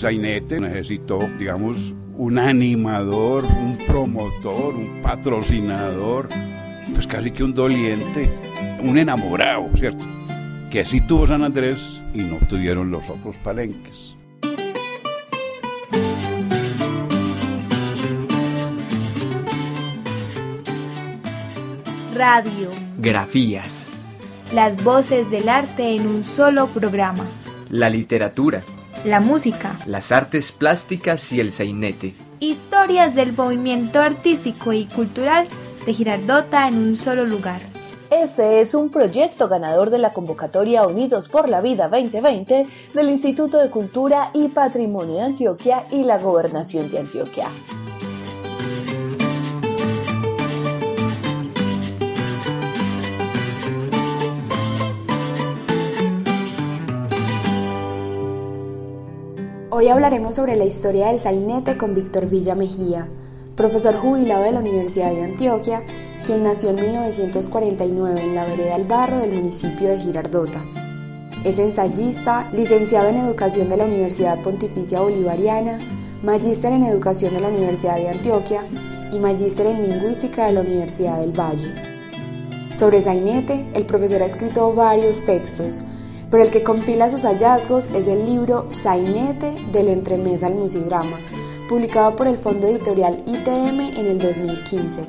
sainete necesitó, digamos, un animador, un promotor, un patrocinador, pues casi que un doliente, un enamorado, ¿cierto? Que así tuvo San Andrés y no tuvieron los otros palenques. Radio. Grafías. Las voces del arte en un solo programa. La literatura. La música. Las artes plásticas y el sainete. Historias del movimiento artístico y cultural de Girardota en un solo lugar. Este es un proyecto ganador de la convocatoria Unidos por la Vida 2020 del Instituto de Cultura y Patrimonio de Antioquia y la Gobernación de Antioquia. Hoy hablaremos sobre la historia del sainete con Víctor Villa Mejía, profesor jubilado de la Universidad de Antioquia, quien nació en 1949 en la vereda del Barro del municipio de Girardota. Es ensayista, licenciado en Educación de la Universidad Pontificia Bolivariana, magíster en Educación de la Universidad de Antioquia y magíster en Lingüística de la Universidad del Valle. Sobre sainete, el profesor ha escrito varios textos, pero el que compila sus hallazgos es el libro Sainete del Entremesa al Musidrama, publicado por el Fondo Editorial ITM en el 2015.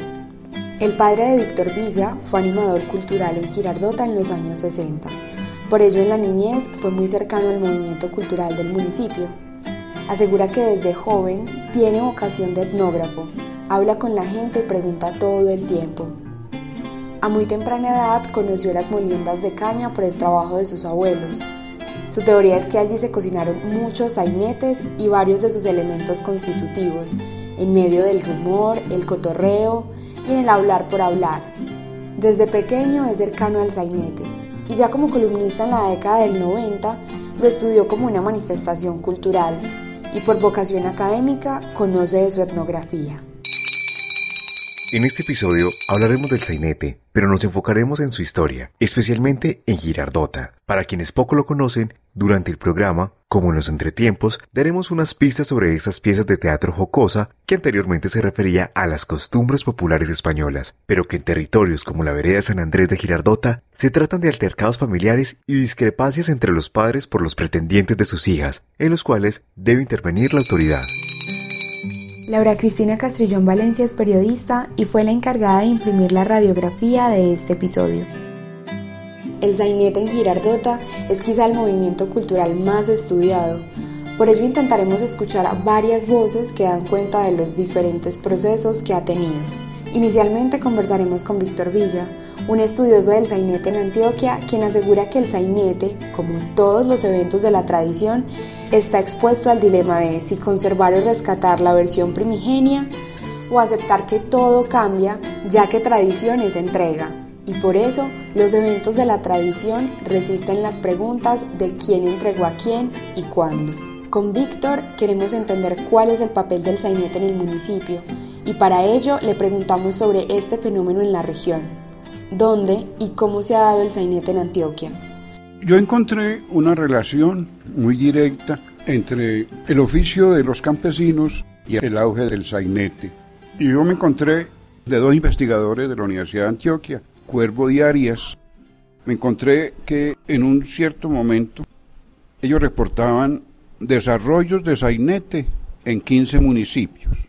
El padre de Víctor Villa fue animador cultural en Girardota en los años 60. Por ello, en la niñez fue muy cercano al movimiento cultural del municipio. Asegura que desde joven tiene vocación de etnógrafo, habla con la gente y pregunta todo el tiempo. A muy temprana edad conoció las moliendas de caña por el trabajo de sus abuelos. Su teoría es que allí se cocinaron muchos sainetes y varios de sus elementos constitutivos, en medio del rumor, el cotorreo y en el hablar por hablar. Desde pequeño es cercano al sainete y ya como columnista en la década del 90 lo estudió como una manifestación cultural y por vocación académica conoce de su etnografía. En este episodio hablaremos del sainete, pero nos enfocaremos en su historia, especialmente en Girardota. Para quienes poco lo conocen, durante el programa, como en los entretiempos, daremos unas pistas sobre estas piezas de teatro jocosa que anteriormente se refería a las costumbres populares españolas, pero que en territorios como la vereda San Andrés de Girardota se tratan de altercados familiares y discrepancias entre los padres por los pretendientes de sus hijas, en los cuales debe intervenir la autoridad. Laura Cristina Castrillón Valencia es periodista y fue la encargada de imprimir la radiografía de este episodio. El sainete en Girardota es quizá el movimiento cultural más estudiado, por ello intentaremos escuchar a varias voces que dan cuenta de los diferentes procesos que ha tenido. Inicialmente conversaremos con Víctor Villa, un estudioso del sainete en Antioquia, quien asegura que el sainete, como todos los eventos de la tradición, está expuesto al dilema de si conservar y rescatar la versión primigenia o aceptar que todo cambia ya que tradición es entrega. Y por eso los eventos de la tradición resisten las preguntas de quién entregó a quién y cuándo. Con Víctor queremos entender cuál es el papel del sainete en el municipio y para ello le preguntamos sobre este fenómeno en la región, dónde y cómo se ha dado el sainete en Antioquia. Yo encontré una relación muy directa entre el oficio de los campesinos y el auge del sainete. Y yo me encontré de dos investigadores de la Universidad de Antioquia, Cuervo y Arias. Me encontré que en un cierto momento ellos reportaban desarrollos de sainete en 15 municipios.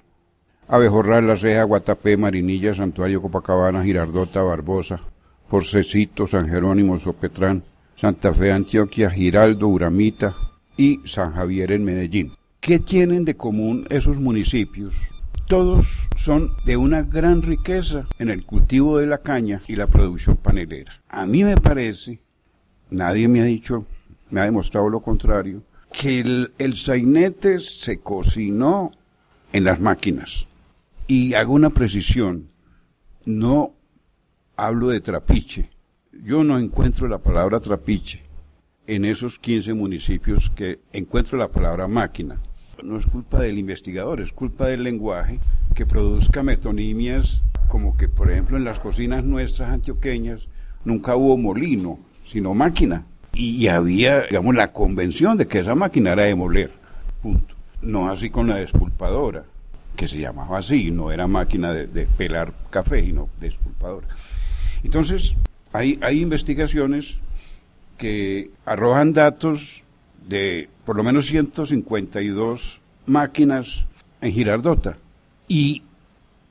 Abejorral, La Ceja, Guatapé, Marinilla, Santuario, Copacabana, Girardota, Barbosa, Porcecito, San Jerónimo, Sopetrán, Santa Fe, Antioquia, Giraldo, Uramita y San Javier en Medellín. ¿Qué tienen de común esos municipios? Todos son de una gran riqueza en el cultivo de la caña y la producción panelera. A mí me parece, nadie me ha dicho, me ha demostrado lo contrario, que el, el sainete se cocinó en las máquinas. Y hago una precisión, no hablo de trapiche, yo no encuentro la palabra trapiche en esos 15 municipios que encuentro la palabra máquina. No es culpa del investigador, es culpa del lenguaje que produzca metonimias como que, por ejemplo, en las cocinas nuestras antioqueñas nunca hubo molino, sino máquina. Y había, digamos, la convención de que esa máquina era de moler. punto. No así con la despulpadora, que se llamaba así, no era máquina de, de pelar café, sino despulpadora. Entonces, hay, hay investigaciones que arrojan datos de por lo menos 152 máquinas en Girardota. Y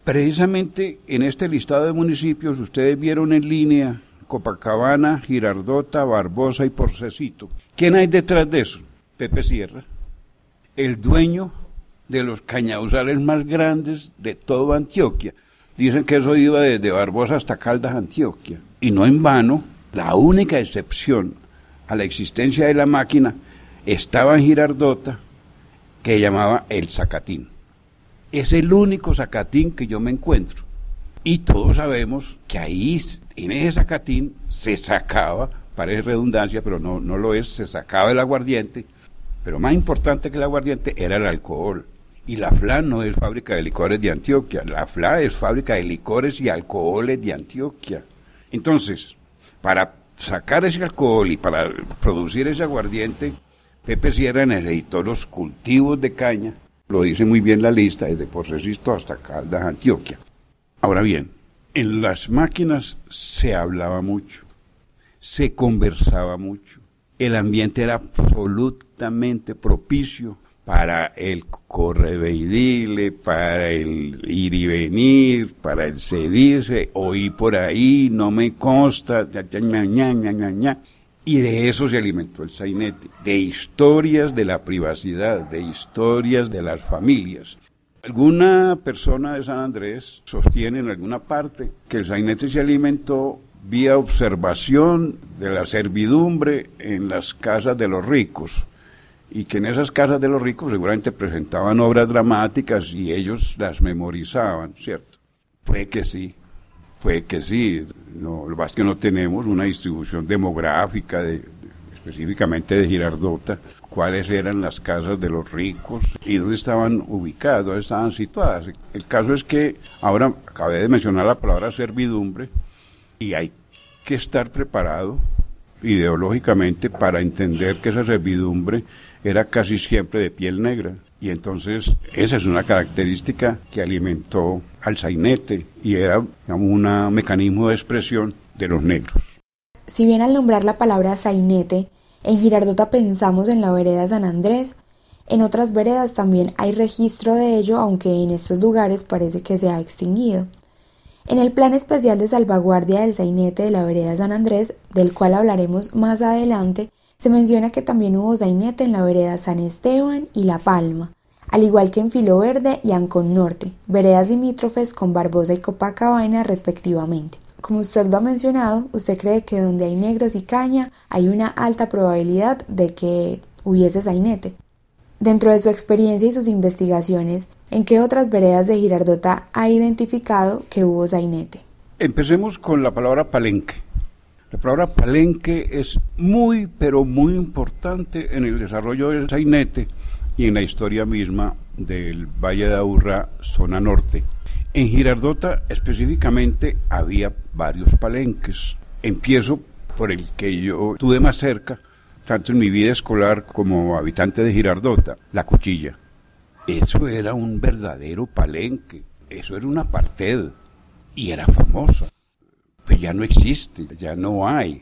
precisamente en este listado de municipios ustedes vieron en línea Copacabana, Girardota, Barbosa y Porcecito. ¿Quién hay detrás de eso? Pepe Sierra, el dueño de los cañaduzales más grandes de toda Antioquia. Dicen que eso iba desde Barbosa hasta Caldas, Antioquia. Y no en vano, la única excepción a la existencia de la máquina estaba en Girardota, que llamaba el Zacatín. Es el único Zacatín que yo me encuentro. Y todos sabemos que ahí, en ese Zacatín, se sacaba, parece redundancia, pero no, no lo es, se sacaba el aguardiente. Pero más importante que el aguardiente era el alcohol. Y la FLA no es fábrica de licores de Antioquia, la FLA es fábrica de licores y alcoholes de Antioquia. Entonces, para sacar ese alcohol y para producir ese aguardiente, Pepe Sierra necesitó los cultivos de caña, lo dice muy bien la lista, desde Porcesisto hasta Caldas, Antioquia. Ahora bien, en las máquinas se hablaba mucho, se conversaba mucho, el ambiente era absolutamente propicio para el correveidile, para el ir y venir, para el cedirse, oí por ahí, no me consta, ña, ña, ña, y de eso se alimentó el sainete, de historias de la privacidad, de historias de las familias. Alguna persona de San Andrés sostiene en alguna parte que el sainete se alimentó vía observación de la servidumbre en las casas de los ricos y que en esas casas de los ricos seguramente presentaban obras dramáticas y ellos las memorizaban, ¿cierto? Fue que sí, fue que sí. No, lo más que no tenemos una distribución demográfica de, específicamente de Girardota, cuáles eran las casas de los ricos y dónde estaban ubicadas, dónde estaban situadas. El caso es que ahora acabé de mencionar la palabra servidumbre y hay que estar preparado ideológicamente para entender que esa servidumbre era casi siempre de piel negra. Y entonces esa es una característica que alimentó al sainete y era un mecanismo de expresión de los negros. Si bien al nombrar la palabra sainete, en Girardota pensamos en la vereda San Andrés, en otras veredas también hay registro de ello, aunque en estos lugares parece que se ha extinguido. En el Plan Especial de Salvaguardia del Sainete de la Vereda San Andrés, del cual hablaremos más adelante, se menciona que también hubo sainete en la vereda San Esteban y La Palma, al igual que en Filo Verde y Ancón Norte, veredas limítrofes con Barbosa y Copacabana respectivamente. Como usted lo ha mencionado, usted cree que donde hay negros y caña hay una alta probabilidad de que hubiese sainete. Dentro de su experiencia y sus investigaciones, ¿en qué otras veredas de Girardota ha identificado que hubo sainete? Empecemos con la palabra palenque. La palabra palenque es muy, pero muy importante en el desarrollo del sainete y en la historia misma del Valle de Aburrá, zona norte. En Girardota específicamente había varios palenques. Empiezo por el que yo tuve más cerca, tanto en mi vida escolar como habitante de Girardota, la cuchilla. Eso era un verdadero palenque, eso era una parted y era famosa pues ya no existe, ya no hay.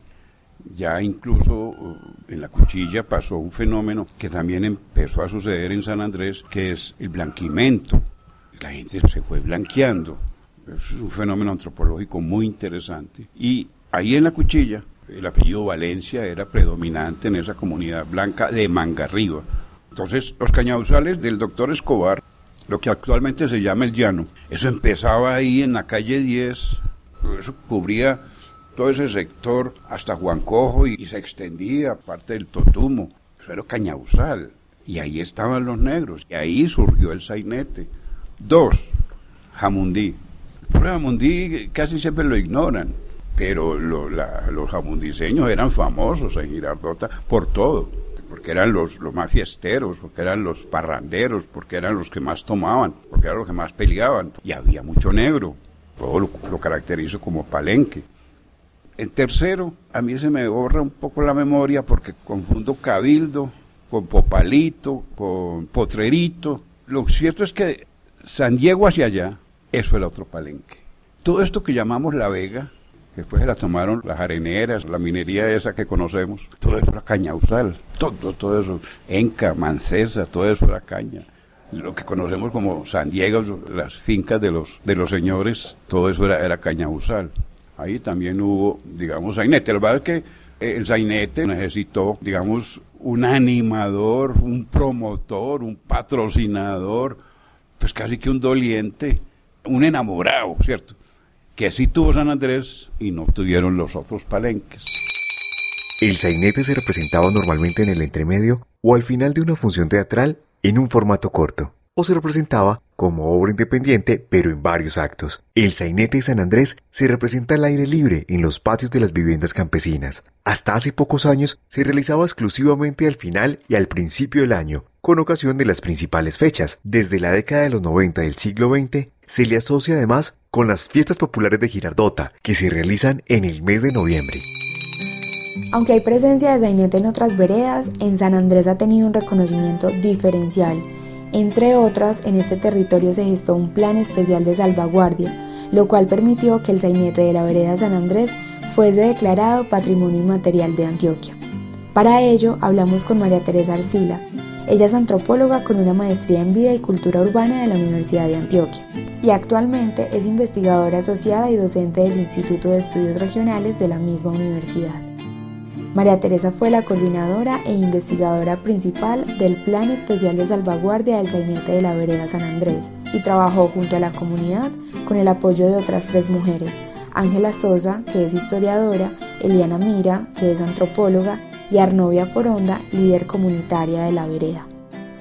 Ya incluso uh, en la cuchilla pasó un fenómeno que también empezó a suceder en San Andrés, que es el blanquimento. La gente se fue blanqueando. Es un fenómeno antropológico muy interesante. Y ahí en la cuchilla, el apellido Valencia era predominante en esa comunidad blanca de Mangarriba. Entonces, los cañaduzales del doctor Escobar, lo que actualmente se llama el llano, eso empezaba ahí en la calle 10, eso cubría todo ese sector hasta Juan Cojo y, se extendía parte del Totumo. Eso era Cañauzal. Y ahí estaban los negros. Y ahí surgió el sainete. Dos, Jamundí. Por Jamundí casi siempre lo ignoran. Pero los jamundiseños eran famosos en Girardota por todo. Porque eran los, los más fiesteros, porque eran los parranderos, porque eran los que más tomaban, porque eran los que más peleaban. Y había mucho negro todo lo, caracterizo como palenque. El tercero, a mí se me borra un poco la memoria porque confundo cabildo con Popalito, con Potrerito. Lo cierto es que San Diego hacia allá, eso era otro palenque. Todo esto que llamamos La Vega, después se la tomaron las areneras, la minería esa que conocemos, todo eso era cañausal, todo, todo eso, Enca, Mancesa, todo eso era caña. Lo que conocemos como San Diego, las fincas de los, de los señores, todo eso era, era cañausal. Ahí también hubo, digamos, sainete. Lo que es que el sainete necesitó, digamos, un animador, un promotor, un patrocinador, pues casi que un doliente, un enamorado, ¿cierto? Que así tuvo San Andrés y no tuvieron los otros palenques. El sainete se representaba normalmente en el entremedio o al final de una función teatral en un formato corto o se representaba como obra independiente, pero en varios actos. El sainete de San Andrés se representa al aire libre en los patios de las viviendas campesinas. Hasta hace pocos años se realizaba exclusivamente al final y al principio del año, con ocasión de las principales fechas. Desde la década de los 90 del siglo XX se le asocia además con las fiestas populares de Girardota, que se realizan en el mes de noviembre. Aunque hay presencia de sainete en otras veredas, en San Andrés ha tenido un reconocimiento diferencial entre otras, en este territorio se gestó un plan especial de salvaguardia, lo cual permitió que el sainete de la vereda San Andrés fuese declarado Patrimonio Inmaterial de Antioquia. Para ello, hablamos con María Teresa Arcila. Ella es antropóloga con una maestría en vida y cultura urbana de la Universidad de Antioquia y actualmente es investigadora asociada y docente del Instituto de Estudios Regionales de la misma universidad. María Teresa fue la coordinadora e investigadora principal del Plan Especial de Salvaguardia del Sainete de la Vereda San Andrés y trabajó junto a la comunidad con el apoyo de otras tres mujeres, Ángela Sosa, que es historiadora, Eliana Mira, que es antropóloga, y Arnovia Foronda, líder comunitaria de la vereda.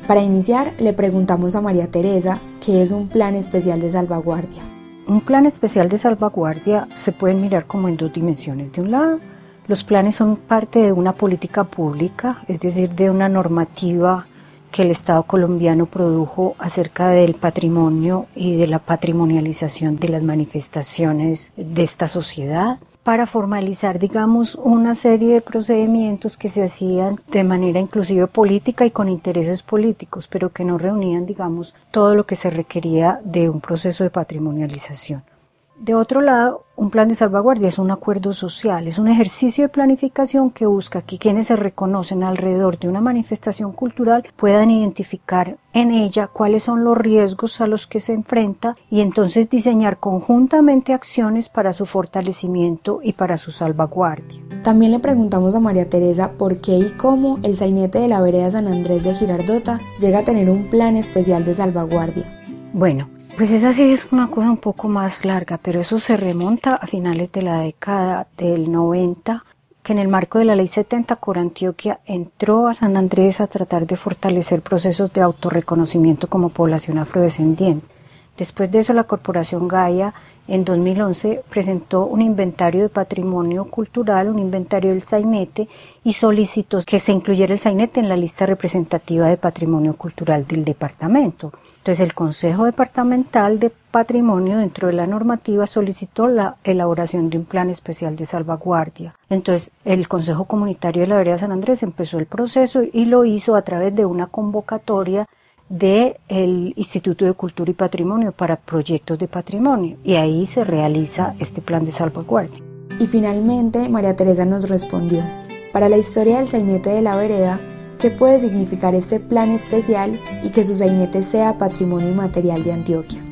Para iniciar, le preguntamos a María Teresa qué es un plan especial de salvaguardia. Un plan especial de salvaguardia se puede mirar como en dos dimensiones. De un lado, los planes son parte de una política pública, es decir, de una normativa que el Estado colombiano produjo acerca del patrimonio y de la patrimonialización de las manifestaciones de esta sociedad para formalizar, digamos, una serie de procedimientos que se hacían de manera inclusive política y con intereses políticos, pero que no reunían, digamos, todo lo que se requería de un proceso de patrimonialización. De otro lado, un plan de salvaguardia es un acuerdo social, es un ejercicio de planificación que busca que quienes se reconocen alrededor de una manifestación cultural puedan identificar en ella cuáles son los riesgos a los que se enfrenta y entonces diseñar conjuntamente acciones para su fortalecimiento y para su salvaguardia. También le preguntamos a María Teresa por qué y cómo el sainete de la vereda San Andrés de Girardota llega a tener un plan especial de salvaguardia. Bueno, pues esa sí es una cosa un poco más larga, pero eso se remonta a finales de la década del 90, que en el marco de la Ley 70 Cor Antioquia entró a San Andrés a tratar de fortalecer procesos de autorreconocimiento como población afrodescendiente. Después de eso, la Corporación Gaia en 2011 presentó un inventario de patrimonio cultural, un inventario del sainete y solicitó que se incluyera el sainete en la lista representativa de patrimonio cultural del departamento. Entonces el Consejo Departamental de Patrimonio dentro de la normativa solicitó la elaboración de un plan especial de salvaguardia. Entonces el Consejo Comunitario de la Vereda San Andrés empezó el proceso y lo hizo a través de una convocatoria del Instituto de Cultura y Patrimonio para proyectos de patrimonio y ahí se realiza este plan de salvaguardia. Y finalmente María Teresa nos respondió, para la historia del sainete de la vereda, qué puede significar este plan especial y que su sainete sea patrimonio inmaterial de Antioquia.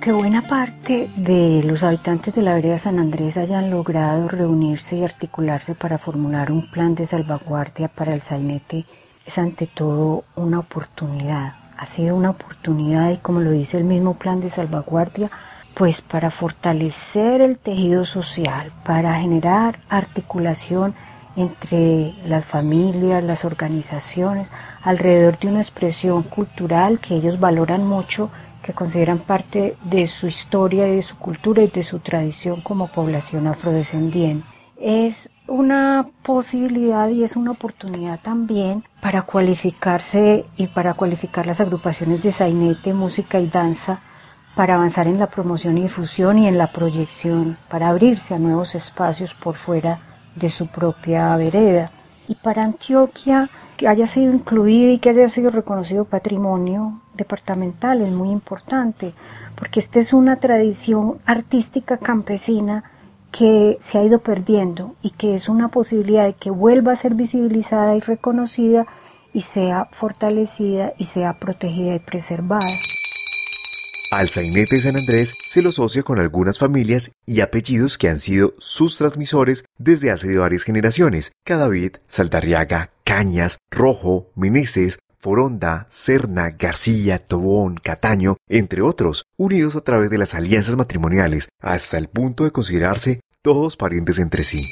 Que buena parte de los habitantes de la vereda San Andrés hayan logrado reunirse y articularse para formular un plan de salvaguardia para el sainete es ante todo una oportunidad. Ha sido una oportunidad y como lo dice el mismo plan de salvaguardia, pues para fortalecer el tejido social, para generar articulación entre las familias, las organizaciones, alrededor de una expresión cultural que ellos valoran mucho, que consideran parte de su historia y de su cultura y de su tradición como población afrodescendiente. Es una posibilidad y es una oportunidad también para cualificarse y para cualificar las agrupaciones de sainete, música y danza para avanzar en la promoción y difusión y en la proyección, para abrirse a nuevos espacios por fuera de su propia vereda. Y para Antioquia que haya sido incluido y que haya sido reconocido patrimonio departamental es muy importante, porque esta es una tradición artística campesina que se ha ido perdiendo y que es una posibilidad de que vuelva a ser visibilizada y reconocida y sea fortalecida y sea protegida y preservada. Al sainete de San Andrés se lo asocia con algunas familias y apellidos que han sido sus transmisores desde hace varias generaciones. Cadavid, Saldarriaga, Cañas, Rojo, Meneses, Foronda, Serna, García, Tobón, Cataño, entre otros, unidos a través de las alianzas matrimoniales, hasta el punto de considerarse todos parientes entre sí.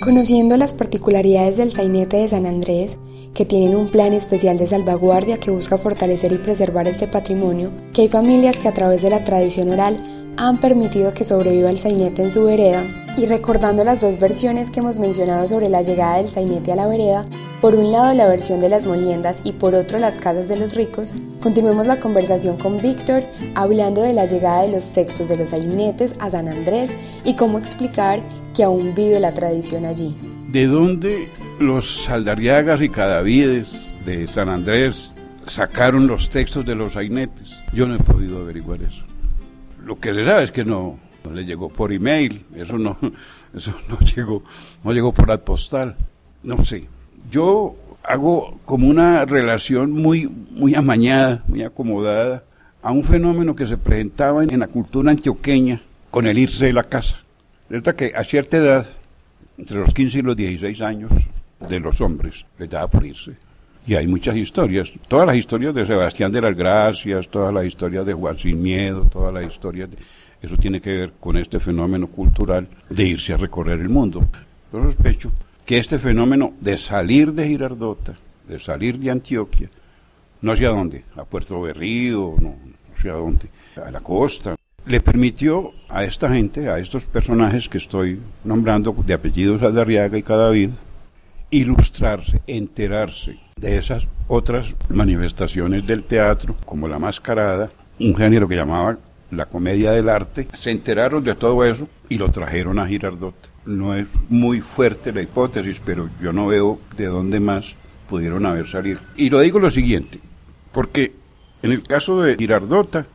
Conociendo las particularidades del sainete de San Andrés, que tienen un plan especial de salvaguardia que busca fortalecer y preservar este patrimonio, que hay familias que a través de la tradición oral han permitido que sobreviva el sainete en su vereda, y recordando las dos versiones que hemos mencionado sobre la llegada del sainete a la vereda, por un lado la versión de las moliendas y por otro las casas de los ricos, continuemos la conversación con Víctor hablando de la llegada de los textos de los sainetes a San Andrés y cómo explicar que aún vive la tradición allí. ¿De dónde los Saldarriagas y Cadavides de San Andrés sacaron los textos de los sainetes? Yo no he podido averiguar eso. Lo que se sabe es que no, no le llegó por email, eso no, eso no llegó, no llegó por postal, no sé. Yo hago como una relación muy, muy amañada, muy acomodada a un fenómeno que se presentaba en la cultura antioqueña con el irse de la casa. Resulta que a cierta edad entre los 15 y los 16 años de los hombres les daba por irse. Y hay muchas historias, todas las historias de Sebastián de las Gracias, todas las historias de Juan Sin Miedo, todas las historias de... Eso tiene que ver con este fenómeno cultural de irse a recorrer el mundo. Yo sospecho que este fenómeno de salir de Girardota, de salir de Antioquia, no sé a dónde, a Puerto Berrío, no, no dónde, a la costa, le permitió a esta gente, a estos personajes que estoy nombrando de apellidos Aldarriaga y Cadavid, ilustrarse, enterarse de esas otras manifestaciones del teatro, como la mascarada, un género que llamaba la comedia del arte, se enteraron de todo eso y lo trajeron a Girardota. No es muy fuerte la hipótesis, pero yo no veo de dónde más pudieron haber salido. Y lo digo lo siguiente, porque en el caso de Girardota,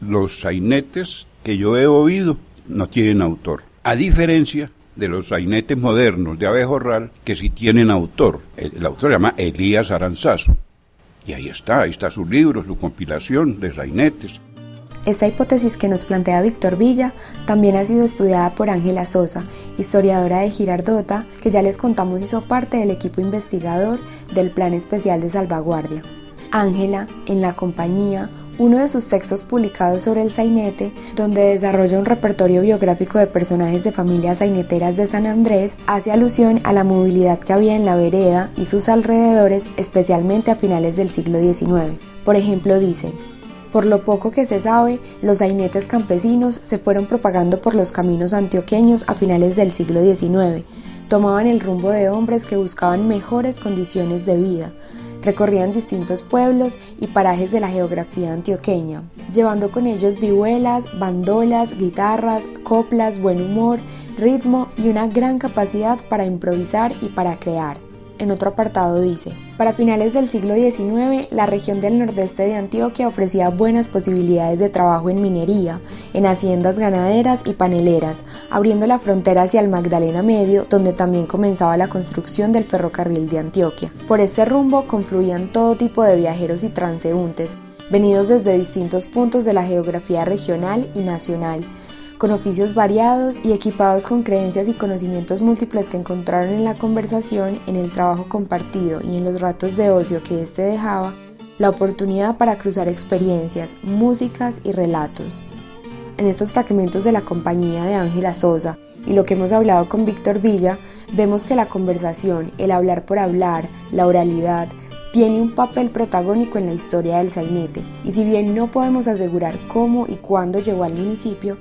los sainetes que yo he oído no tienen autor. A diferencia de los sainetes modernos de Abejorral, que sí tienen autor. El, autor se llama Elías Aranzazo. Y ahí está, ahí está su libro, su compilación de sainetes. Esta hipótesis que nos plantea Víctor Villa también ha sido estudiada por Ángela Sosa, historiadora de Girardota, que ya les contamos hizo parte del equipo investigador del Plan Especial de Salvaguardia. Ángela, en la compañía, uno de sus textos publicados sobre el sainete, donde desarrolla un repertorio biográfico de personajes de familias saineteras de San Andrés, hace alusión a la movilidad que había en la vereda y sus alrededores, especialmente a finales del siglo XIX. Por ejemplo, dice, por lo poco que se sabe, los sainetes campesinos se fueron propagando por los caminos antioqueños a finales del siglo XIX. Tomaban el rumbo de hombres que buscaban mejores condiciones de vida, recorrían distintos pueblos y parajes de la geografía antioqueña, llevando con ellos vihuelas, bandolas, guitarras, coplas, buen humor, ritmo y una gran capacidad para improvisar y para crear. En otro apartado dice, para finales del siglo XIX, la región del nordeste de Antioquia ofrecía buenas posibilidades de trabajo en minería, en haciendas ganaderas y paneleras, abriendo la frontera hacia el Magdalena Medio, donde también comenzaba la construcción del ferrocarril de Antioquia. Por este rumbo confluían todo tipo de viajeros y transeúntes, venidos desde distintos puntos de la geografía regional y nacional, con oficios variados y equipados con creencias y conocimientos múltiples que encontraron en la conversación, en el trabajo compartido y en los ratos de ocio que éste dejaba, la oportunidad para cruzar experiencias, músicas y relatos. En estos fragmentos de la compañía de Ángela Sosa y lo que hemos hablado con Víctor Villa, vemos que la conversación, el hablar por hablar, la oralidad, tiene un papel protagónico en la historia del sainete, y si bien no podemos asegurar cómo y cuándo llegó al municipio,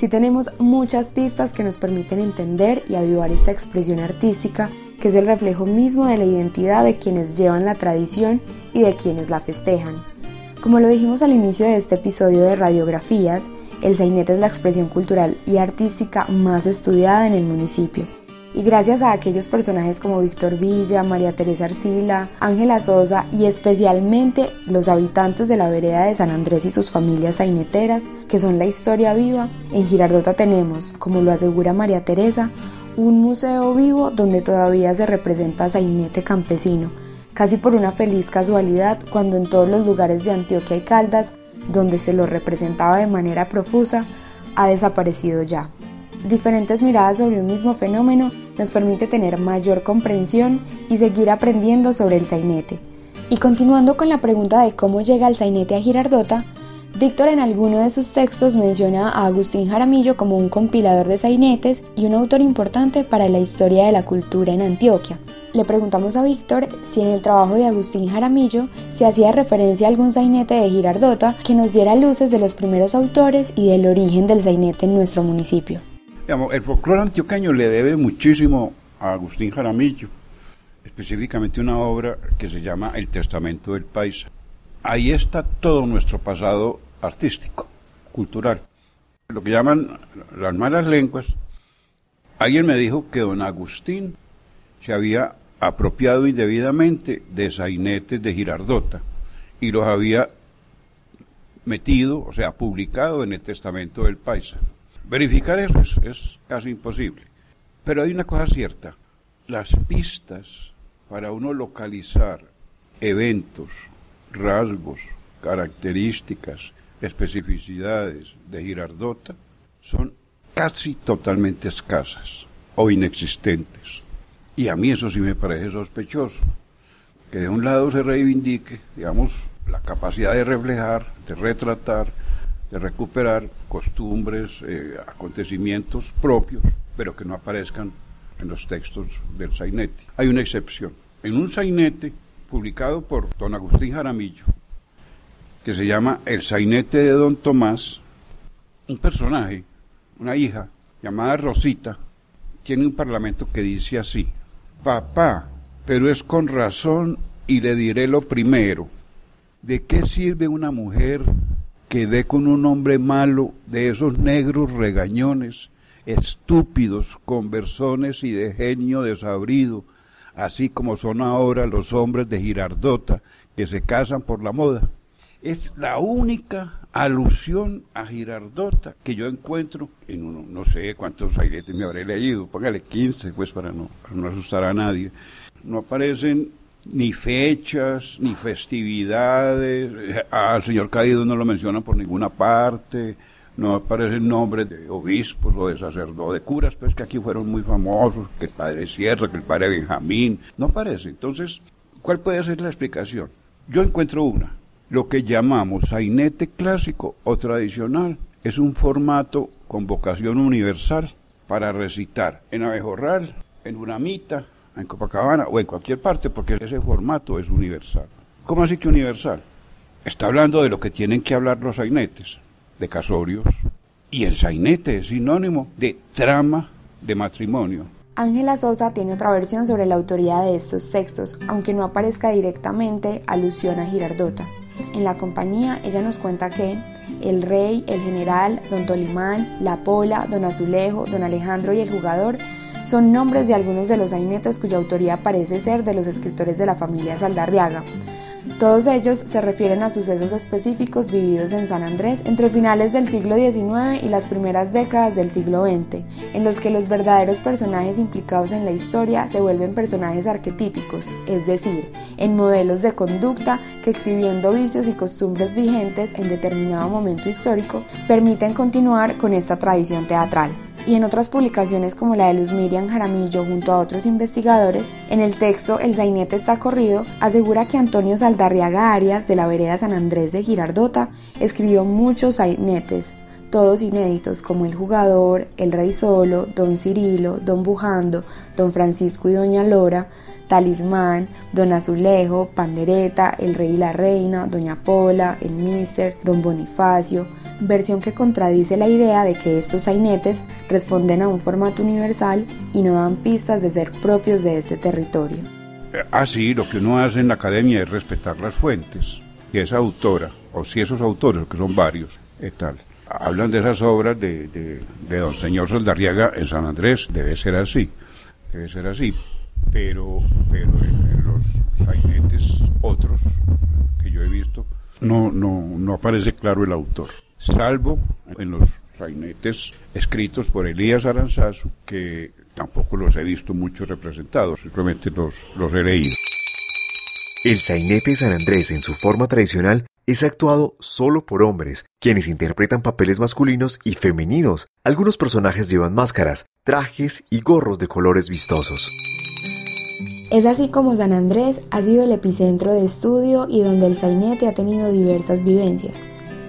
sí tenemos muchas pistas que nos permiten entender y avivar esta expresión artística que es el reflejo mismo de la identidad de quienes llevan la tradición y de quienes la festejan. Como lo dijimos al inicio de este episodio de Radiografías, el sainete es la expresión cultural y artística más estudiada en el municipio. Y gracias a aquellos personajes como Víctor Villa, María Teresa Arcila, Ángela Sosa y especialmente los habitantes de la vereda de San Andrés y sus familias saineteras, que son la historia viva, en Girardota tenemos, como lo asegura María Teresa, un museo vivo donde todavía se representa a sainete campesino, casi por una feliz casualidad cuando en todos los lugares de Antioquia y Caldas, donde se lo representaba de manera profusa, ha desaparecido ya diferentes miradas sobre un mismo fenómeno nos permite tener mayor comprensión y seguir aprendiendo sobre el sainete. Y continuando con la pregunta de cómo llega el sainete a Girardota, Víctor en alguno de sus textos menciona a Agustín Jaramillo como un compilador de sainetes y un autor importante para la historia de la cultura en Antioquia. Le preguntamos a Víctor si en el trabajo de Agustín Jaramillo se hacía referencia a algún sainete de Girardota que nos diera luces de los primeros autores y del origen del sainete en nuestro municipio el folclore antioqueño le debe muchísimo a Agustín Jaramillo, específicamente una obra que se llama El Testamento del Paisa. Ahí está todo nuestro pasado artístico, cultural. Lo que llaman las malas lenguas. Alguien me dijo que don Agustín se había apropiado indebidamente de sainetes de Girardota y los había metido, o sea, publicado en el Testamento del Paisa. Verificar eso es, casi imposible. Pero hay una cosa cierta, las pistas para uno localizar eventos, rasgos, características, especificidades de Girardota son casi totalmente escasas o inexistentes. Y a mí eso sí me parece sospechoso, que de un lado se reivindique, digamos, la capacidad de reflejar, de retratar, de recuperar costumbres, eh, acontecimientos propios, pero que no aparezcan en los textos del sainete. Hay una excepción. En un sainete publicado por don Agustín Jaramillo, que se llama El sainete de don Tomás, un personaje, una hija llamada Rosita, tiene un parlamento que dice así, papá, pero es con razón y le diré lo primero, ¿de qué sirve una mujer quedé con un hombre malo de esos negros regañones, estúpidos, conversones y de genio desabrido, así como son ahora los hombres de Girardota que se casan por la moda. Es la única alusión a Girardota que yo encuentro en uno, no sé cuántos airetes me habré leído, póngale 15 pues para no, para no asustar a nadie. No aparecen ni fechas, ni festividades. Al señor caído no lo mencionan por ninguna parte. No aparecen nombres de obispos o de sacerdotes, de curas, pues que aquí fueron muy famosos, que el padre Sierra, que el padre Benjamín. No aparece. Entonces, ¿cuál puede ser la explicación? Yo encuentro una. Lo que llamamos sainete clásico o tradicional es un formato con vocación universal para recitar en abejorral, en una mita, en Copacabana o en cualquier parte, porque ese formato es universal. ¿Cómo así que universal? Está hablando de lo que tienen que hablar los sainetes, de casorios, y el sainete es sinónimo de trama de matrimonio. Ángela Sosa tiene otra versión sobre la autoría de estos textos, aunque no aparezca directamente alusión a Girardota. En la compañía ella nos cuenta que el rey, el general, don Tolimán, la Pola, don Azulejo, don Alejandro y el jugador son nombres de algunos de los sainetes cuya autoría parece ser de los escritores de la familia Saldarriaga. Todos ellos se refieren a sucesos específicos vividos en San Andrés entre finales del siglo XIX y las primeras décadas del siglo XX, en los que los verdaderos personajes implicados en la historia se vuelven personajes arquetípicos, es decir, en modelos de conducta que exhibiendo vicios y costumbres vigentes en determinado momento histórico permiten continuar con esta tradición teatral y en otras publicaciones como la de Luz Miriam Jaramillo junto a otros investigadores, en el texto El sainete está corrido, asegura que Antonio Saldarriaga Arias de la vereda San Andrés de Girardota escribió muchos sainetes, todos inéditos como El Jugador, El Rey Solo, Don Cirilo, Don Bujando, Don Francisco y Doña Lora, Talismán, Don Azulejo, Pandereta, El Rey y la Reina, Doña Pola, El Mister, Don Bonifacio, versión que contradice la idea de que estos sainetes responden a un formato universal y no dan pistas de ser propios de este territorio. Ah, sí, lo que uno hace en la academia es respetar las fuentes. Y esa autora, o si esos autores, que son varios, tal, hablan de esas obras de, de, don señor Soldarriaga en San Andrés, debe ser así. debe ser así. Pero, pero en, los sainetes otros que yo he visto, no, no, no aparece claro el autor, salvo en los sainetes escritos por Elías Aranzazu, que tampoco los he visto mucho representados, simplemente los, los he leído. El sainete de San Andrés en su forma tradicional es actuado solo por hombres, quienes interpretan papeles masculinos y femeninos. Algunos personajes llevan máscaras, trajes y gorros de colores vistosos. Es así como San Andrés ha sido el epicentro de estudio y donde el sainete ha tenido diversas vivencias.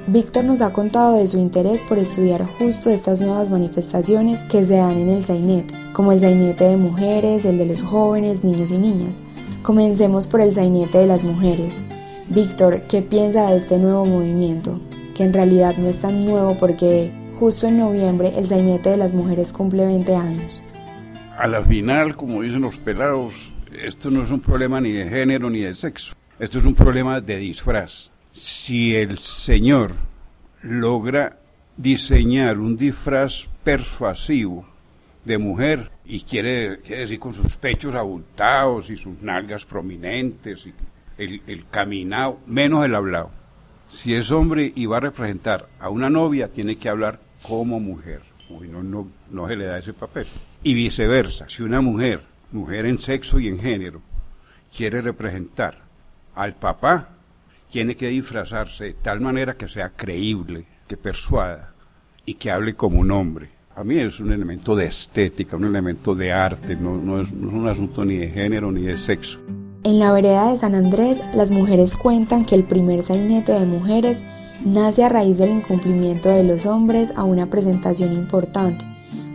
Víctor nos ha contado de su interés por estudiar justo estas nuevas manifestaciones que se dan en el sainete, como el sainete de mujeres, el de los jóvenes, niños y niñas. Comencemos por el sainete de las mujeres. Víctor, ¿qué piensa de este nuevo movimiento? Que en realidad no es tan nuevo porque justo en noviembre el sainete de las mujeres cumple 20 años. A la final, como dicen los pelados, esto no es un problema ni de género ni de sexo. Esto es un problema de disfraz. Si el señor logra diseñar un disfraz persuasivo de mujer y quiere, decir con sus pechos abultados y sus nalgas prominentes y el, el caminado, menos el hablado. Si es hombre y va a representar a una novia, tiene que hablar como mujer. Uy, no, no, no se le da ese papel. Y viceversa, si una mujer, mujer en sexo y en género, quiere representar al papá, tiene que disfrazarse de tal manera que sea creíble, que persuada y que hable como un hombre. A mí es un elemento de estética, un elemento de arte, no, es, un asunto ni de género ni de sexo. En la vereda de San Andrés, las mujeres cuentan que el primer sainete de mujeres nace a raíz del incumplimiento de los hombres a una presentación importante,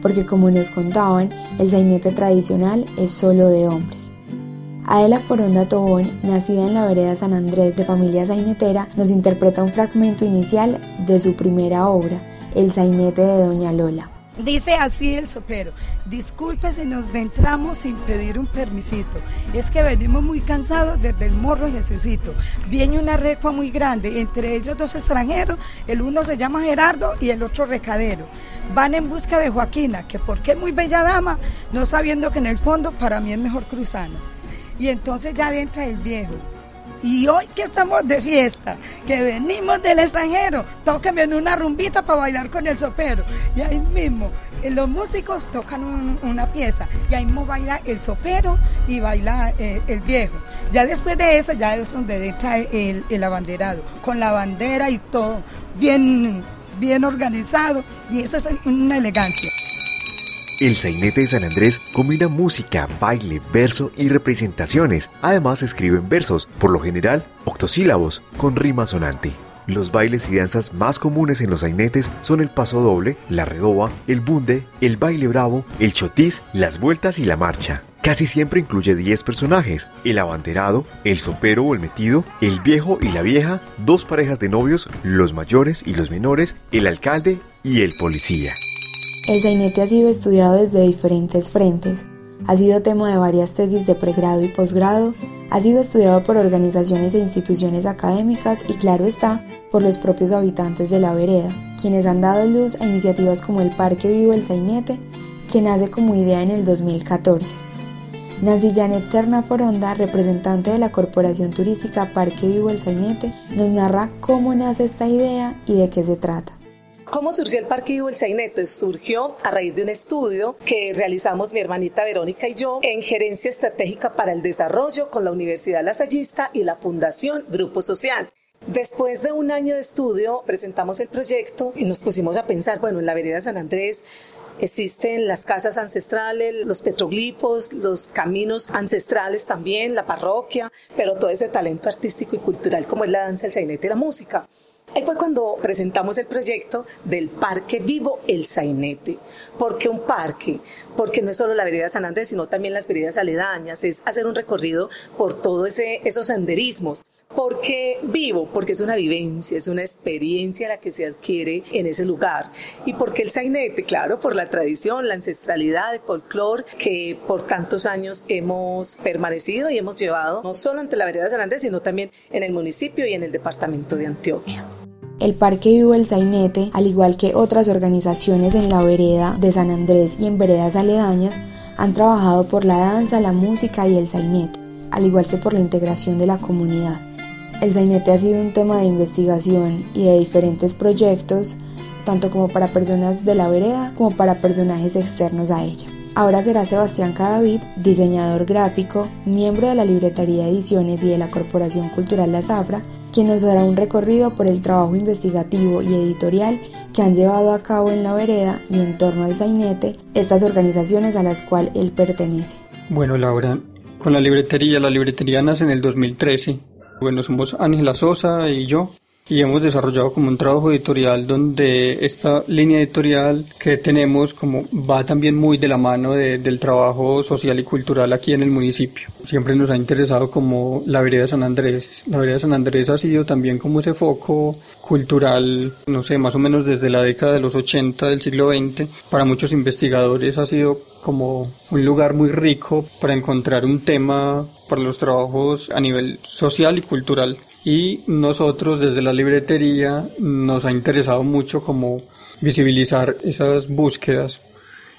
porque como nos contaban, el sainete tradicional es solo de hombres. Adela Foronda Tobón, nacida en la vereda San Andrés de familia sainetera, nos interpreta un fragmento inicial de su primera obra, El sainete de Doña Lola. Dice así el sopero, disculpe si nos entramos sin pedir un permisito, es que venimos muy cansados desde el morro Jesucito. Viene una recua muy grande, entre ellos dos extranjeros, el uno se llama Gerardo y el otro Recadero. Van en busca de Joaquina, que porque es muy bella dama, no sabiendo que en el fondo para mí es mejor cruzana. Y entonces ya entra el viejo, y hoy que estamos de fiesta, que venimos del extranjero, tóquenme en una rumbita para bailar con el sopero. Y ahí mismo, eh, los músicos tocan una pieza y ahí mismo baila el sopero y baila eh, el viejo. Ya después de eso, ya es donde entra el, el abanderado, con la bandera y todo, bien, bien organizado. Y eso es una elegancia. El sainete de San Andrés combina música, baile, verso y representaciones. Además escriben versos, por lo general octosílabos, con rima sonante. Los bailes y danzas más comunes en los sainetes son el paso doble, la redoba, el bunde, el baile bravo, el chotis, las vueltas y la marcha. Casi siempre incluye 10 personajes, el abanderado, el sopero o el metido, el viejo y la vieja, dos parejas de novios, los mayores y los menores, el alcalde y el policía. El sainete ha sido estudiado desde diferentes frentes, ha sido tema de varias tesis de pregrado y posgrado, ha sido estudiado por organizaciones e instituciones académicas y claro está, por los propios habitantes de la vereda, quienes han dado luz a iniciativas como el Parque Vivo El Sainete, que nace como idea en el 2014. Nancy Janet Cerna Foronda, representante de la Corporación Turística Parque Vivo El Sainete, nos narra cómo nace esta idea y de qué se trata. ¿Cómo surgió el Parque El Sainete? Surgió a raíz de un estudio que realizamos mi hermanita Verónica y yo en Gerencia Estratégica para el Desarrollo con la Universidad Lasallista y la Fundación Grupo Social. Después de un año de estudio, presentamos el proyecto y nos pusimos a pensar, bueno, en la vereda San Andrés Existen las casas ancestrales, los petroglifos, los caminos ancestrales también, la parroquia, pero todo ese talento artístico y cultural como es la danza, el sainete y la música. Ahí fue cuando presentamos el proyecto del Parque Vivo El Sainete. ¿Por qué un parque? Porque no es solo la vereda San Andrés, sino también las veredas aledañas, es hacer un recorrido por todos esos senderismos. ¿Por qué vivo? Porque es una vivencia, es una experiencia la que se adquiere en ese lugar. ¿Y por qué el sainete? Claro, por la tradición, la ancestralidad, el folclore que por tantos años hemos permanecido y hemos llevado, no solo ante la vereda San Andrés, sino también en el municipio y en el departamento de Antioquia. El Parque Vivo El Sainete, al igual que otras organizaciones en la vereda de San Andrés y en veredas aledañas, han trabajado por la danza, la música y el sainete, al igual que por la integración de la comunidad. El sainete ha sido un tema de investigación y de diferentes proyectos, tanto como para personas de la vereda como para personajes externos a ella. Ahora será Sebastián Cadavid, diseñador gráfico, miembro de la Libretería Ediciones y de la Corporación Cultural La Zafra, quien nos dará un recorrido por el trabajo investigativo y editorial que han llevado a cabo en la vereda y en torno al sainete estas organizaciones a las cuales él pertenece. Bueno, Laura, con la libretería, la libretería nace en el 2013. Bueno, somos Ángela Sosa y yo, y hemos desarrollado como un trabajo editorial donde esta línea editorial que tenemos como va también muy de la mano del trabajo social y cultural aquí en el municipio. Siempre nos ha interesado como la vereda San Andrés. La vereda San Andrés ha sido también como ese foco cultural, no sé, más o menos desde la década de los 80 del siglo XX. Para muchos investigadores ha sido como un lugar muy rico para encontrar un tema para los trabajos a nivel social y cultural y nosotros desde la libretería nos ha interesado mucho como visibilizar esas búsquedas.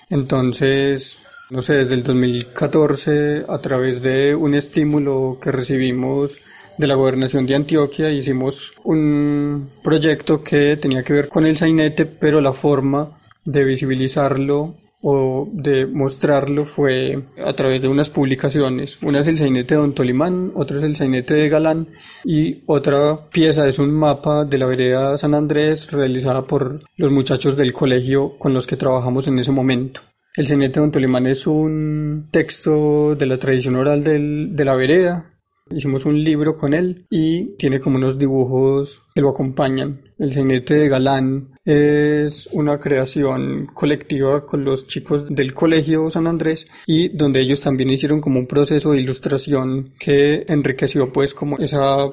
Entonces, no sé, desde el 2014 a través de un estímulo que recibimos de la gobernación de Antioquia hicimos un proyecto que tenía que ver con el sainete, pero la forma de visibilizarlo o de mostrarlo fue a través de unas publicaciones. Una es el sainete de Don Tolimán, otro es el sainete de Galán y otra pieza es un mapa de la vereda San Andrés realizada por los muchachos del colegio con los que trabajamos en ese momento. El sainete de Don Tolimán es un texto de la tradición oral de la vereda Hicimos un libro con él y tiene como unos dibujos que lo acompañan. El sainete de Galán es una creación colectiva con los chicos del Colegio San Andrés y donde ellos también hicieron como un proceso de ilustración que enriqueció pues como esa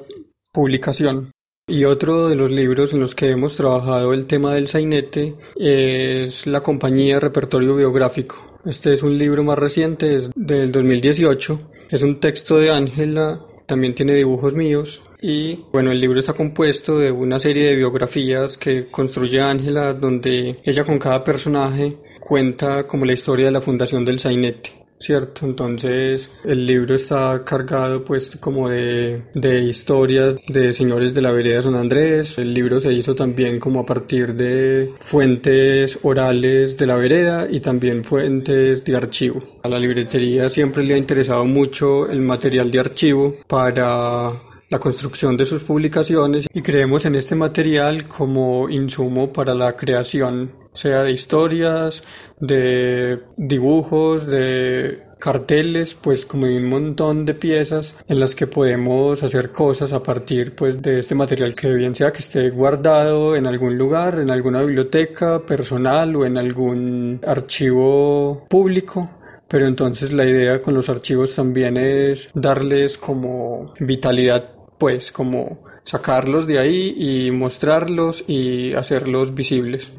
publicación. Y otro de los libros en los que hemos trabajado el tema del sainete es La compañía repertorio biográfico. Este es un libro más reciente, es del 2018. Es un texto de Ángela, también tiene dibujos míos y bueno, el libro está compuesto de una serie de biografías que construye Ángela donde ella con cada personaje cuenta como la historia de la fundación del sainete. ¿Cierto? Entonces el libro está cargado pues como de, de, historias de señores de la vereda San Andrés. El libro se hizo también como a partir de fuentes orales de la vereda y también fuentes de archivo. A la libretería siempre le ha interesado mucho el material de archivo para la construcción de sus publicaciones y creemos en este material como insumo para la creación, sea de historias, de dibujos, de carteles, pues como un montón de piezas en las que podemos hacer cosas a partir pues de este material que bien sea que esté guardado en algún lugar, en alguna biblioteca personal o en algún archivo público pero entonces la idea con los archivos también es darles como vitalidad pues como sacarlos de ahí y mostrarlos y hacerlos visibles.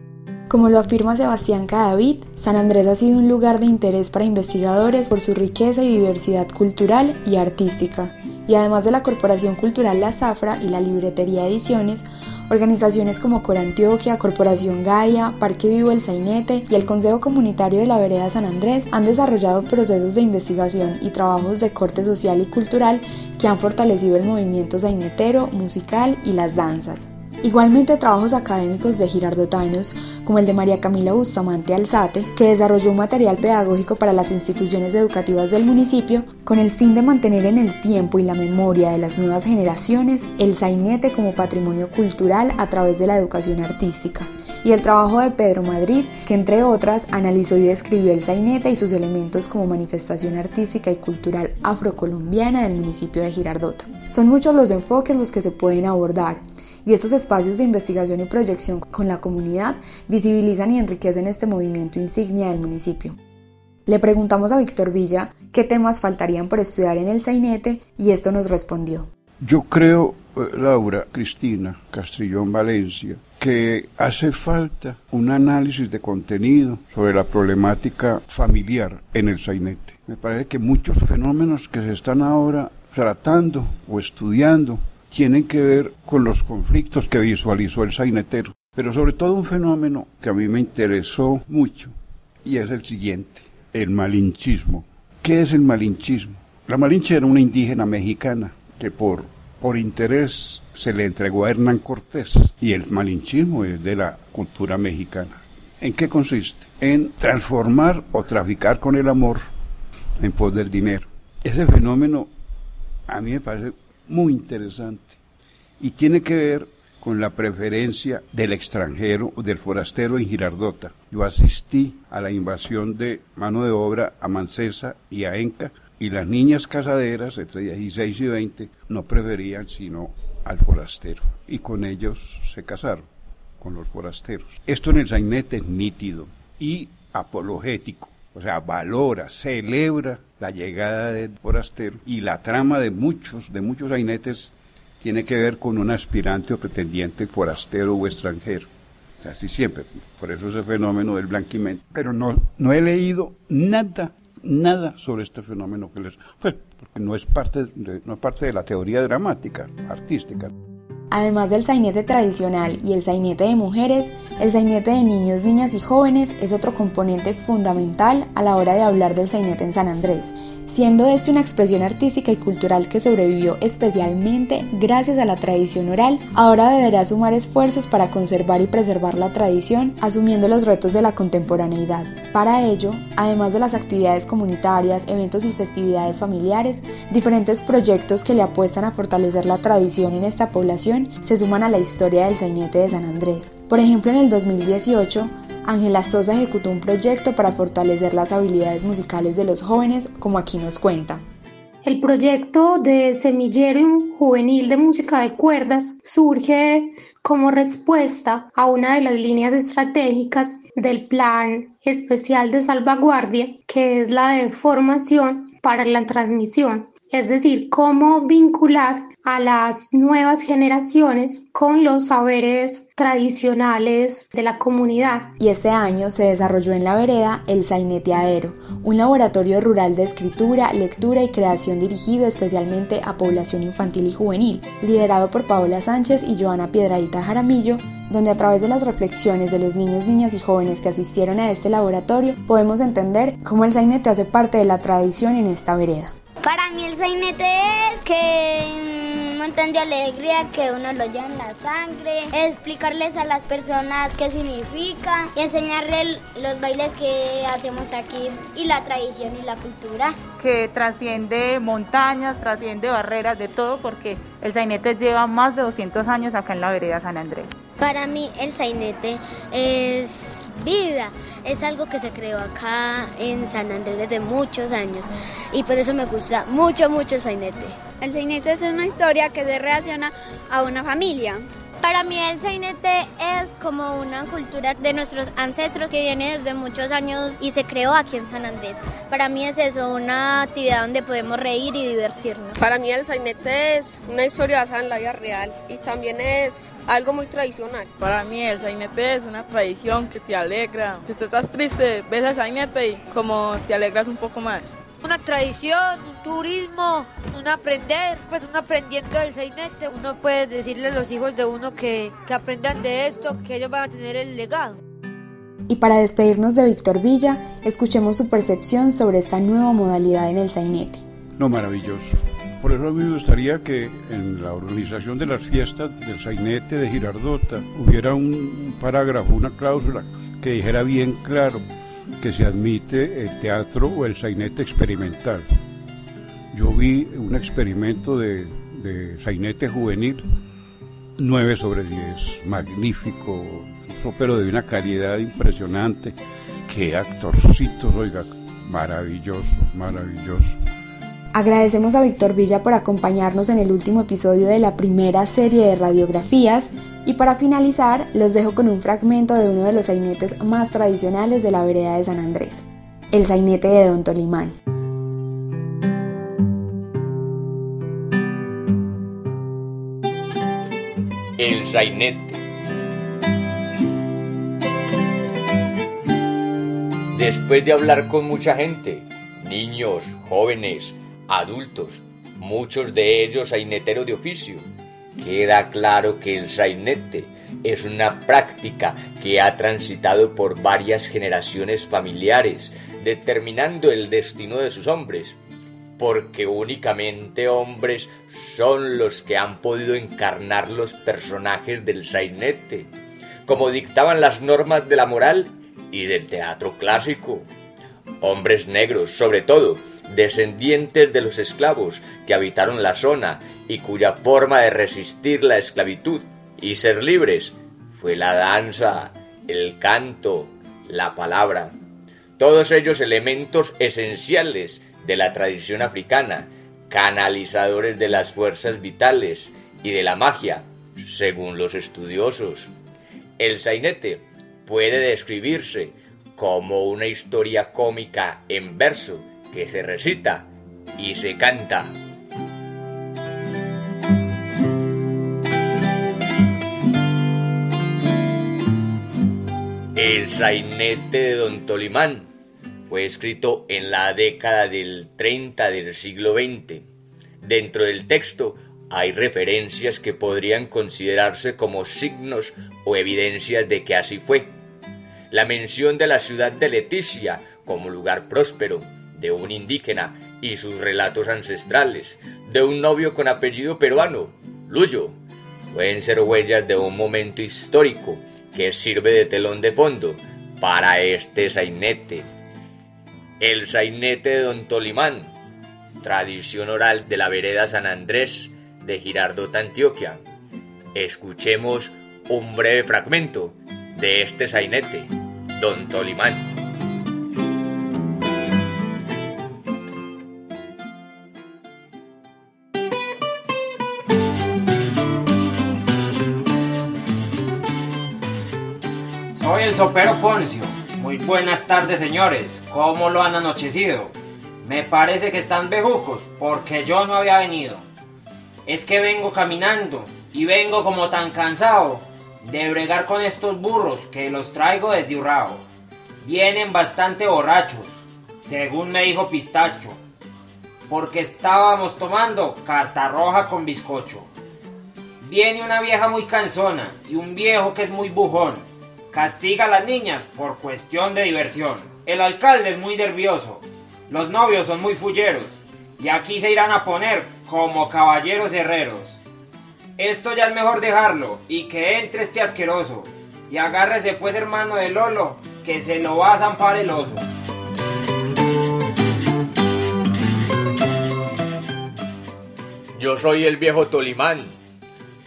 Como lo afirma Sebastián Cadavid, San Andrés ha sido un lugar de interés para investigadores por su riqueza y diversidad cultural y artística, y además de la Corporación Cultural La Zafra y la Libretería Ediciones, Organizaciones como Corantioquia, Corporación Gaia, Parque Vivo El Sainete y el Consejo Comunitario de la Vereda San Andrés han desarrollado procesos de investigación y trabajos de corte social y cultural que han fortalecido el movimiento sainetero, musical y las danzas. Igualmente trabajos académicos de girardotanos, como el de María Camila Bustamante Alzate, que desarrolló un material pedagógico para las instituciones educativas del municipio con el fin de mantener en el tiempo y la memoria de las nuevas generaciones el sainete como patrimonio cultural a través de la educación artística. Y el trabajo de Pedro Madrid, que entre otras analizó y describió el sainete y sus elementos como manifestación artística y cultural afrocolombiana del municipio de Girardota. Son muchos los enfoques los que se pueden abordar, y estos espacios de investigación y proyección con la comunidad visibilizan y enriquecen este movimiento insignia del municipio. Le preguntamos a Víctor Villa qué temas faltarían por estudiar en el sainete y esto nos respondió. Yo creo, eh, Laura, Cristina, Castrillón, Valencia, que hace falta un análisis de contenido sobre la problemática familiar en el sainete. Me parece que muchos fenómenos que se están ahora tratando o estudiando tienen que ver con los conflictos que visualizó el sainetero. Pero sobre todo un fenómeno que a mí me interesó mucho y es el siguiente. el malinchismo. ¿Qué es el malinchismo? La Malinche era una indígena mexicana que por, por interés se le entregó a Hernán Cortés y el malinchismo es de la cultura mexicana. ¿En qué consiste? En transformar o traficar con el amor en pos del dinero. Ese fenómeno a mí me parece muy interesante y tiene que ver con la preferencia del extranjero o del forastero en Girardota. Yo asistí a la invasión de mano de obra a Mancesa y a Enca y las niñas casaderas, entre 16 y 20, no preferían sino al forastero y con ellos se casaron, con los forasteros. Esto en el sainete es nítido y apologético, o sea, valora, celebra la llegada del forastero y la trama de muchos, de muchos sainetes tiene que ver con un aspirante o pretendiente forastero o extranjero. O sea, así siempre, por eso ese fenómeno del blanquimento. Pero no, no he leído nada nada sobre este fenómeno que les pues, porque no es parte de, no es parte de la teoría dramática artística Además del sainete tradicional y el sainete de mujeres, el sainete de niños, niñas y jóvenes es otro componente fundamental a la hora de hablar del sainete en San Andrés siendo este una expresión artística y cultural que sobrevivió especialmente gracias a la tradición oral, ahora deberá sumar esfuerzos para conservar y preservar la tradición, asumiendo los retos de la contemporaneidad. Para ello, además de las actividades comunitarias, eventos y festividades familiares, diferentes proyectos que le apuestan a fortalecer la tradición en esta población se suman a la historia del sainete de San Andrés. Por ejemplo, en el 2018, Ángela Sosa ejecutó un proyecto para fortalecer las habilidades musicales de los jóvenes, como aquí nos cuenta. El proyecto de Semillero Juvenil de Música de Cuerdas surge como respuesta a una de las líneas estratégicas del Plan Especial de Salvaguardia, que es la de formación para la transmisión, es decir, cómo vincular a las nuevas generaciones con los saberes tradicionales de la comunidad. Y este año se desarrolló en la vereda el Sainete Aero, un laboratorio rural de escritura, lectura y creación dirigido especialmente a población infantil y juvenil, liderado por Paola Sánchez y Joana Piedradita Jaramillo, donde a través de las reflexiones de los niños, niñas y jóvenes que asistieron a este laboratorio podemos entender cómo el sainete hace parte de la tradición en esta vereda. Para mí el sainete es que un montón de alegría que uno lo lleva en la sangre, explicarles a las personas qué significa y enseñarles los bailes que hacemos aquí y la tradición y la cultura. Que trasciende montañas, trasciende barreras de todo porque el sainete lleva más de 200 años acá en la vereda San Andrés. Para mí el sainete es vida, es algo que se creó acá en San Andrés desde muchos años y por eso me gusta mucho, mucho el sainete. El sainete es una historia que se relaciona a una familia. Para mí el sainete es como una cultura de nuestros ancestros que viene desde muchos años y se creó aquí en San Andrés. Para mí es eso, una actividad donde podemos reír y divertirnos. Para mí el sainete es una historia basada en la vida real y también es algo muy tradicional. Para mí el sainete es una tradición que te alegra. Si estás triste, ves al sainete y como te alegras un poco más una tradición, un turismo, un aprender, pues un aprendiendo del sainete. Uno puede decirle a los hijos de uno que, que aprendan de esto, que ellos van a tener el legado. Y para despedirnos de Víctor Villa, escuchemos su percepción sobre esta nueva modalidad en el sainete. No, maravilloso. Por eso a mí me gustaría que en la organización de las fiestas del sainete de Girardota hubiera un parágrafo, una cláusula que dijera bien claro que se admite el teatro o el sainete experimental. Yo vi un experimento de, sainete juvenil, 9 sobre 10, magnífico, pero de una calidad impresionante. Qué actorcitos, oiga, maravilloso, maravilloso. Agradecemos a Víctor Villa por acompañarnos en el último episodio de la primera serie de radiografías y para finalizar los dejo con un fragmento de uno de los sainetes más tradicionales de la vereda de San Andrés, el sainete de Don Tolimán. El sainete. Después de hablar con mucha gente, niños, jóvenes, adultos, muchos de ellos saineteros de oficio. Queda claro que el sainete es una práctica que ha transitado por varias generaciones familiares determinando el destino de sus hombres, porque únicamente hombres son los que han podido encarnar los personajes del sainete, como dictaban las normas de la moral y del teatro clásico. Hombres negros, sobre todo, descendientes de los esclavos que habitaron la zona y cuya forma de resistir la esclavitud y ser libres fue la danza, el canto, la palabra. Todos ellos elementos esenciales de la tradición africana, canalizadores de las fuerzas vitales y de la magia, según los estudiosos. El sainete puede describirse como una historia cómica en verso que se recita y se canta. El sainete de Don Tolimán fue escrito en la década del 30 del siglo XX. Dentro del texto hay referencias que podrían considerarse como signos o evidencias de que así fue. La mención de la ciudad de Leticia como lugar próspero, de un indígena y sus relatos ancestrales, de un novio con apellido peruano, Luyo, pueden ser huellas de un momento histórico que sirve de telón de fondo para este sainete. El sainete de Don Tolimán, tradición oral de la vereda San Andrés de Girardota, Antioquia. Escuchemos un breve fragmento de este sainete, Don Tolimán. Sopero Poncio. Muy buenas tardes, señores. ¿Cómo lo han anochecido? Me parece que están bejucos, porque yo no había venido. Es que vengo caminando y vengo como tan cansado de bregar con estos burros que los traigo desde Urrao. Vienen bastante borrachos, según me dijo Pistacho, porque estábamos tomando carta roja con bizcocho. Viene una vieja muy cansona y un viejo que es muy bujón Castiga a las niñas por cuestión de diversión. El alcalde es muy nervioso. Los novios son muy fulleros. Y aquí se irán a poner como caballeros herreros. Esto ya es mejor dejarlo y que entre este asqueroso. Y agárrese pues hermano de Lolo, que se lo va a zampar el oso. Yo soy el viejo Tolimán.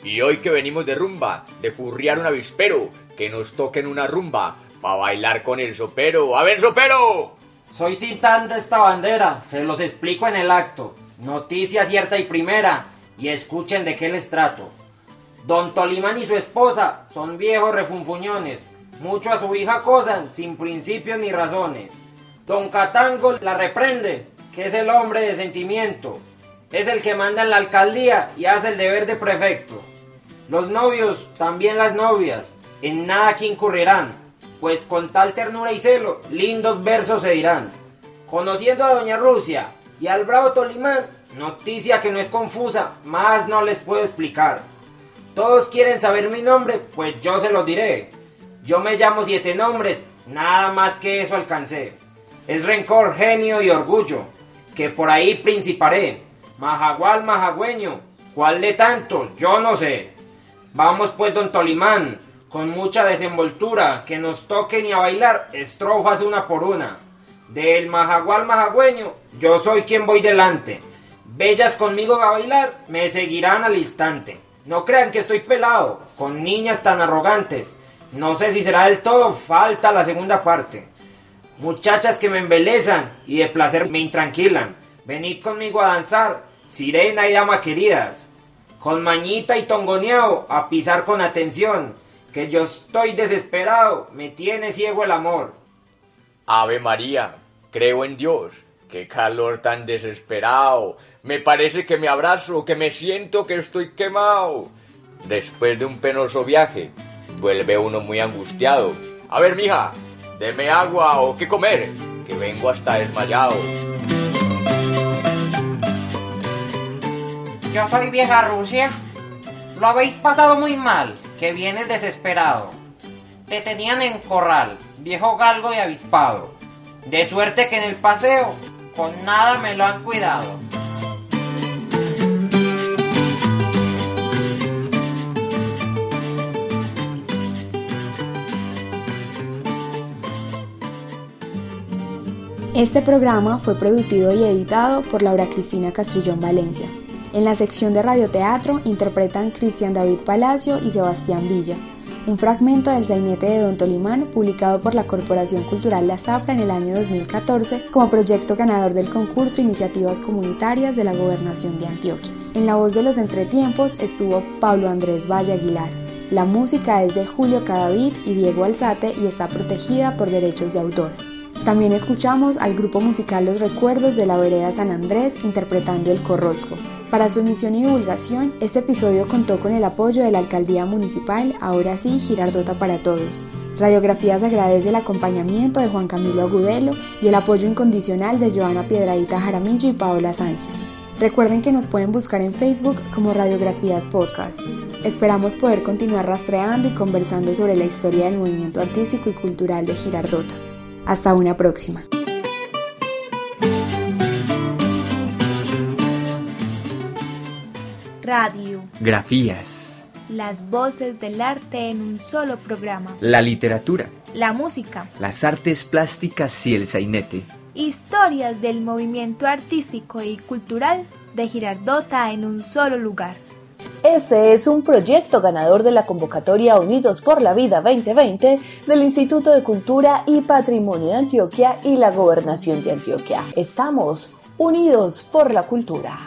Y hoy que venimos de rumba, de furriar un avispero, que nos toquen una rumba para bailar con el sopero. ¡A ver, sopero! Soy titán de esta bandera, se los explico en el acto. Noticia cierta y primera, y escuchen de qué les trato. Don Tolimán y su esposa son viejos refunfuñones, mucho a su hija cosan, sin principios ni razones. Don Catango la reprende, que es el hombre de sentimiento, es el que manda en la alcaldía y hace el deber de prefecto. Los novios, también las novias, en nada que incurrirán, pues con tal ternura y celo, lindos versos se dirán. Conociendo a Doña Rusia y al bravo Tolimán, noticia que no es confusa, más no les puedo explicar. Todos quieren saber mi nombre, pues yo se los diré. Yo me llamo siete nombres, nada más que eso alcancé. Es rencor, genio y orgullo, que por ahí principaré. Majagual, majagüeño, ¿cuál de tantos? Yo no sé. Vamos pues, don Tolimán, con mucha desenvoltura, que nos toquen y a bailar estrofas una por una. Del majagual majagüeño, yo soy quien voy delante. Bellas conmigo a bailar, me seguirán al instante. No crean que estoy pelado, con niñas tan arrogantes. No sé si será del todo, falta la segunda parte. Muchachas que me embelezan y de placer me intranquilan. Venid conmigo a danzar, sirena y dama queridas. Con mañita y tongoneado, a pisar con atención que yo estoy desesperado, me tiene ciego el amor. Ave María, creo en Dios. Qué calor tan desesperado. Me parece que me abrazo, que me siento que estoy quemado. Después de un penoso viaje, vuelve uno muy angustiado. A ver, mija, deme agua o qué comer, que vengo hasta desmayado. Yo soy vieja Rusia. Lo habéis pasado muy mal que vienes desesperado. Te tenían en corral, viejo galgo y avispado. De suerte que en el paseo con nada me lo han cuidado. Este programa fue producido y editado por Laura Cristina Castrillón Valencia. En la sección de radioteatro interpretan Cristian David Palacio y Sebastián Villa, un fragmento del sainete de Don Tolimán publicado por la Corporación Cultural La Zafra en el año 2014 como proyecto ganador del concurso Iniciativas Comunitarias de la Gobernación de Antioquia. En la voz de los entretiempos estuvo Pablo Andrés Valle Aguilar. La música es de Julio Cadavid y Diego Alzate y está protegida por derechos de autor. También escuchamos al grupo musical Los Recuerdos de la Vereda San Andrés interpretando El Corrosco. Para su emisión y divulgación, este episodio contó con el apoyo de la Alcaldía Municipal, ahora sí, Girardota para Todos. Radiografías agradece el acompañamiento de Juan Camilo Agudelo y el apoyo incondicional de Joana Piedradita Jaramillo y Paola Sánchez. Recuerden que nos pueden buscar en Facebook como Radiografías Podcast. Esperamos poder continuar rastreando y conversando sobre la historia del movimiento artístico y cultural de Girardota. Hasta una próxima. Radio. Grafías. Las voces del arte en un solo programa. La literatura. La música. Las artes plásticas y el sainete. Historias del movimiento artístico y cultural de Girardota en un solo lugar. Este es un proyecto ganador de la convocatoria Unidos por la Vida 2020 del Instituto de Cultura y Patrimonio de Antioquia y la Gobernación de Antioquia. Estamos unidos por la cultura.